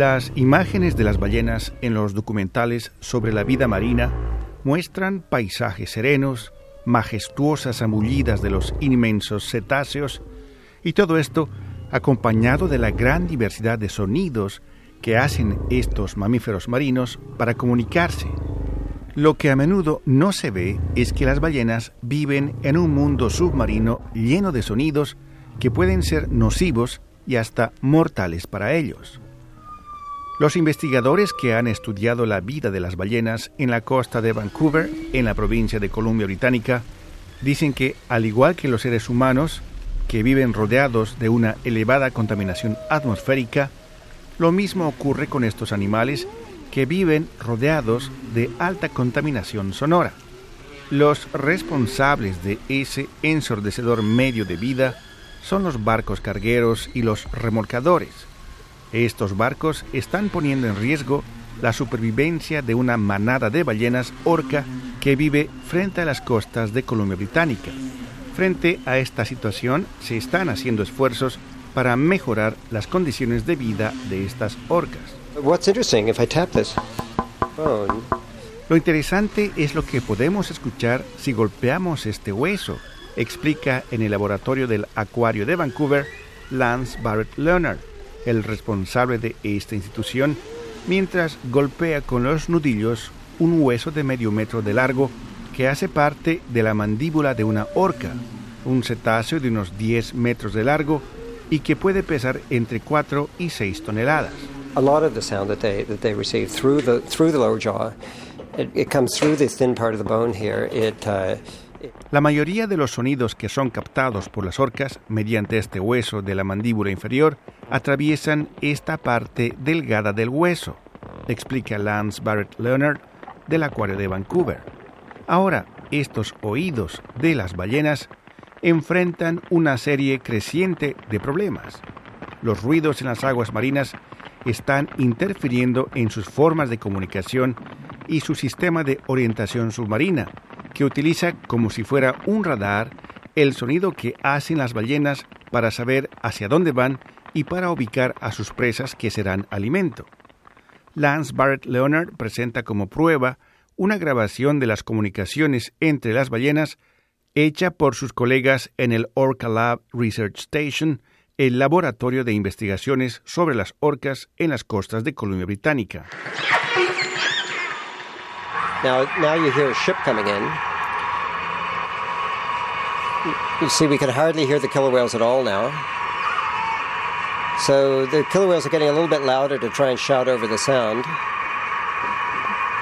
Las imágenes de las ballenas en los documentales sobre la vida marina muestran paisajes serenos, majestuosas amullidas de los inmensos cetáceos, y todo esto acompañado de la gran diversidad de sonidos que hacen estos mamíferos marinos para comunicarse. Lo que a menudo no se ve es que las ballenas viven en un mundo submarino lleno de sonidos que pueden ser nocivos y hasta mortales para ellos. Los investigadores que han estudiado la vida de las ballenas en la costa de Vancouver, en la provincia de Columbia Británica, dicen que, al igual que los seres humanos, que viven rodeados de una elevada contaminación atmosférica, lo mismo ocurre con estos animales que viven rodeados de alta contaminación sonora. Los responsables de ese ensordecedor medio de vida son los barcos cargueros y los remolcadores, estos barcos están poniendo en riesgo la supervivencia de una manada de ballenas orca que vive frente a las costas de Columbia Británica. Frente a esta situación se están haciendo esfuerzos para mejorar las condiciones de vida de estas orcas. Lo interesante es lo que podemos escuchar si golpeamos este hueso, explica en el laboratorio del Acuario de Vancouver Lance Barrett Leonard el responsable de esta institución, mientras golpea con los nudillos un hueso de medio metro de largo que hace parte de la mandíbula de una orca, un cetáceo de unos 10 metros de largo y que puede pesar entre 4 y 6 toneladas. A lot of the sound that they that they receive through the through the lower jaw, it, it comes through this thin part of the bone here. It uh, la mayoría de los sonidos que son captados por las orcas mediante este hueso de la mandíbula inferior atraviesan esta parte delgada del hueso, explica Lance Barrett Leonard del Acuario de Vancouver. Ahora, estos oídos de las ballenas enfrentan una serie creciente de problemas. Los ruidos en las aguas marinas están interfiriendo en sus formas de comunicación y su sistema de orientación submarina, que utiliza como si fuera un radar el sonido que hacen las ballenas para saber hacia dónde van y para ubicar a sus presas que serán alimento. Lance Barrett Leonard presenta como prueba una grabación de las comunicaciones entre las ballenas hecha por sus colegas en el Orca Lab Research Station, el laboratorio de investigaciones sobre las orcas en las costas de Columbia Británica. Now, now you hear a ship coming in. You see, we can hardly hear the killer whales at all now. So the killer whales are getting a little bit louder to try and shout over the sound.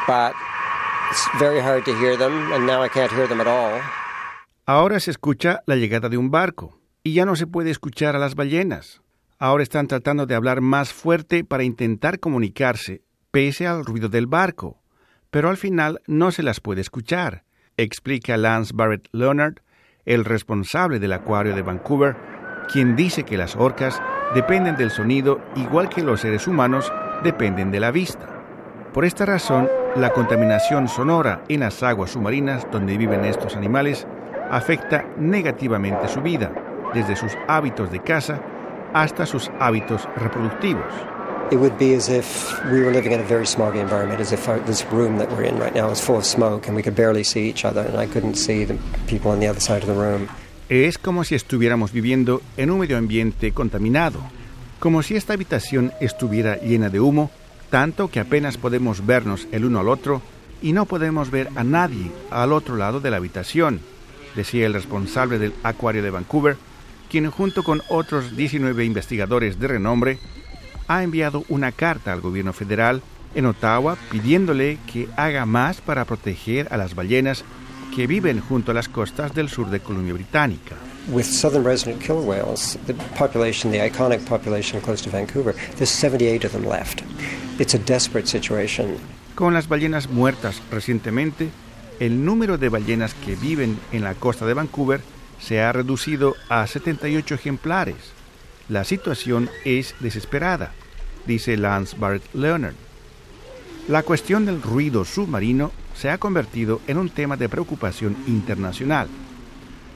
But it's very hard to hear them, and now I can't hear them at all. Ahora se escucha la llegada de un barco, y ya no se puede escuchar a las ballenas. Ahora están tratando de hablar más fuerte para intentar comunicarse, pese al ruido del barco pero al final no se las puede escuchar, explica Lance Barrett Leonard, el responsable del acuario de Vancouver, quien dice que las orcas dependen del sonido igual que los seres humanos dependen de la vista. Por esta razón, la contaminación sonora en las aguas submarinas donde viven estos animales afecta negativamente su vida, desde sus hábitos de caza hasta sus hábitos reproductivos it would be as if we were living in a very smoggy environment, as if this room that we're in right now is full of smoke and we could barely see each other and I couldn't see the people on the other side of the room. Es como si estuviéramos viviendo en un medio ambiente contaminado, como si esta habitación estuviera llena de humo, tanto que apenas podemos vernos el uno al otro y no podemos ver a nadie al otro lado de la habitación, decía el responsable del Acuario de Vancouver, quien junto con otros 19 investigadores de renombre ha enviado una carta al gobierno federal en Ottawa pidiéndole que haga más para proteger a las ballenas que viven junto a las costas del sur de Columbia Británica. With southern resident killer whales, the population, the iconic population close to Vancouver, there's 78 of them left. It's a desperate situation. Con las ballenas muertas recientemente, el número de ballenas que viven en la costa de Vancouver se ha reducido a 78 ejemplares la situación es desesperada, dice Lance Barrett Leonard. La cuestión del ruido submarino se ha convertido en un tema de preocupación internacional.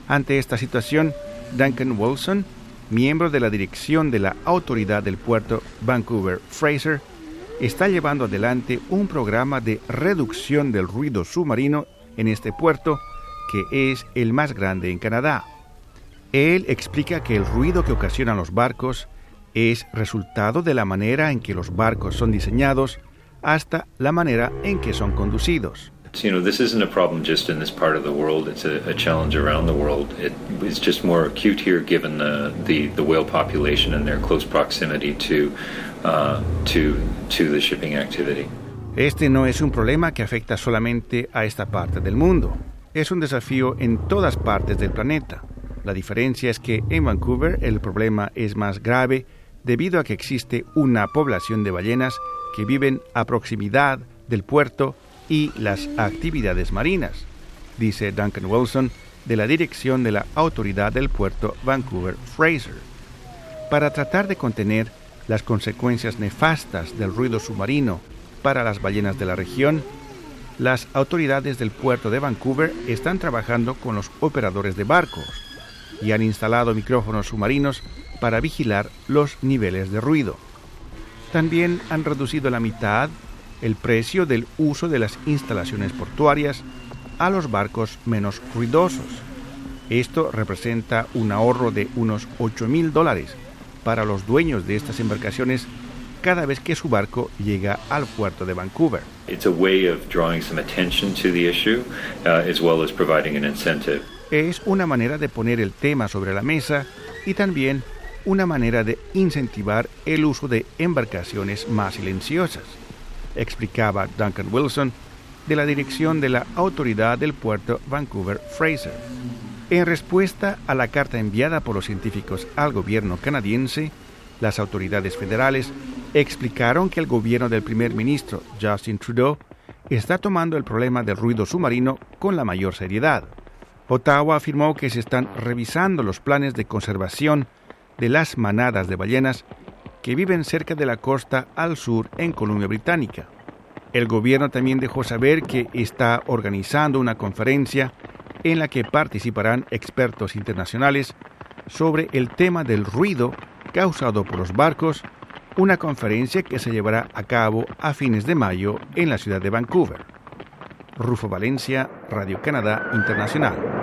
Ante esta situación, Duncan Wilson, miembro de la dirección de la autoridad del puerto Vancouver Fraser, está llevando adelante un programa de reducción del ruido submarino en este puerto, que es el más grande en Canadá. Él explica que el ruido que ocasionan los barcos es resultado de la manera en que los barcos son diseñados hasta la manera en que son conducidos. You know, this isn't a problem just in this part of the world. It's a, a challenge around the world. It is just more acute here given the, the, the whale population and their close proximity to, uh, to, to the shipping activity. Este no es un problema que afecta solamente a esta parte del mundo. Es un desafío en todas partes del planeta. La diferencia es que en Vancouver el problema es más grave debido a que existe una población de ballenas que viven a proximidad del puerto y las actividades marinas, dice Duncan Wilson de la dirección de la Autoridad del Puerto Vancouver Fraser. Para tratar de contener las consecuencias nefastas del ruido submarino para las ballenas de la región, las autoridades del puerto de Vancouver están trabajando con los operadores de barcos y han instalado micrófonos submarinos para vigilar los niveles de ruido. También han reducido la mitad el precio del uso de las instalaciones portuarias a los barcos menos ruidosos. Esto representa un ahorro de unos 8 mil dólares para los dueños de estas embarcaciones cada vez que su barco llega al puerto de Vancouver. Es una manera de poner el tema sobre la mesa y también una manera de incentivar el uso de embarcaciones más silenciosas, explicaba Duncan Wilson de la dirección de la Autoridad del Puerto Vancouver Fraser. En respuesta a la carta enviada por los científicos al gobierno canadiense, las autoridades federales explicaron que el gobierno del primer ministro Justin Trudeau está tomando el problema del ruido submarino con la mayor seriedad. Ottawa afirmó que se están revisando los planes de conservación de las manadas de ballenas que viven cerca de la costa al sur en Columbia Británica. El gobierno también dejó saber que está organizando una conferencia en la que participarán expertos internacionales sobre el tema del ruido causado por los barcos, una conferencia que se llevará a cabo a fines de mayo en la ciudad de Vancouver. Rufo Valencia, Radio Canadá Internacional.